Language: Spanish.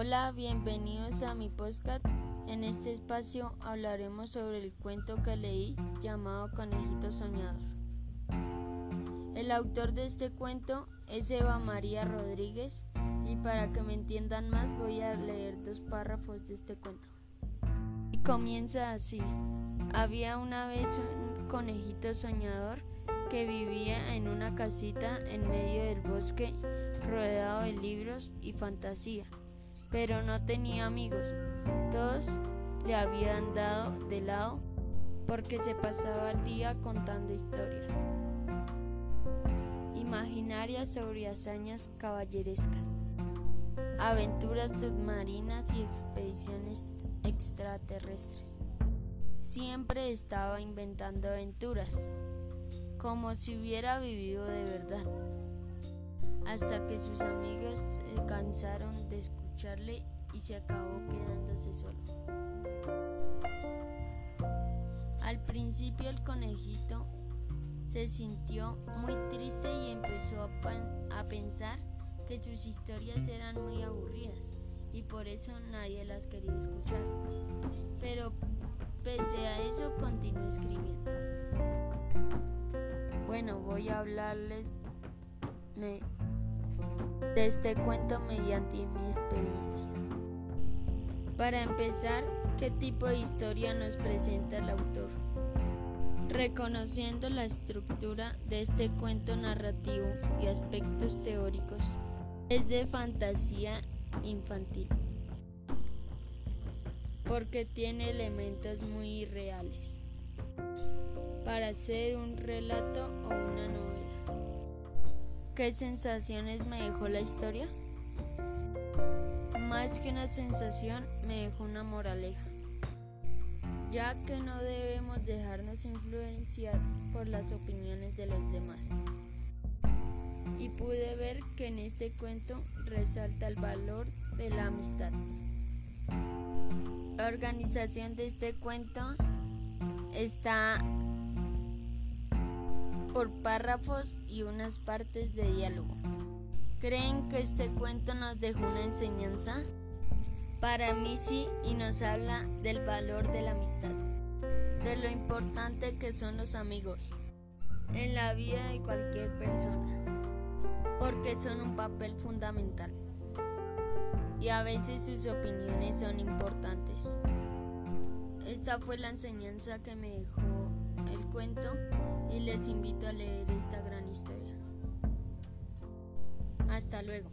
Hola, bienvenidos a mi podcast. En este espacio hablaremos sobre el cuento que leí llamado Conejito Soñador. El autor de este cuento es Eva María Rodríguez y para que me entiendan más voy a leer dos párrafos de este cuento. Y comienza así. Había una vez un conejito soñador que vivía en una casita en medio del bosque rodeado de libros y fantasía, pero no tenía amigos. Todos le habían dado de lado porque se pasaba el día contando historias imaginarias sobre hazañas caballerescas, aventuras submarinas y expediciones extraterrestres. Siempre estaba inventando aventuras como si hubiera vivido de verdad, hasta que sus amigos se cansaron de escucharle y se acabó quedándose solo. Al principio el conejito se sintió muy triste y empezó a, a, pensar que sus historias eran muy aburridas y por eso nadie las quería escuchar. Pero pese a eso continuó escribiendo. Bueno, voy a hablarles de este cuento mediante mi experiencia. Para empezar, ¿qué tipo de historia nos presenta el autor? Reconociendo la estructura de este cuento narrativo y aspectos teóricos, es de fantasía infantil, porque tiene elementos muy irreales para hacer un relato o una novela. ¿Qué sensaciones me dejó la historia? Más que una sensación, me dejó una moraleja, ya que no debemos dejarnos influenciar por las opiniones de los demás. Y pude ver que en este cuento resalta el valor de la amistad. La organización de este cuento está por párrafos y unas partes de diálogo. ¿Creen que este cuento nos dejó una enseñanza? Para mí sí y nos habla del valor de la amistad, de lo importante que son los amigos en la vida de cualquier persona, porque son un papel fundamental y a veces sus opiniones son importantes. Esta fue la enseñanza que me dejó y les invito a leer esta gran historia. Hasta luego.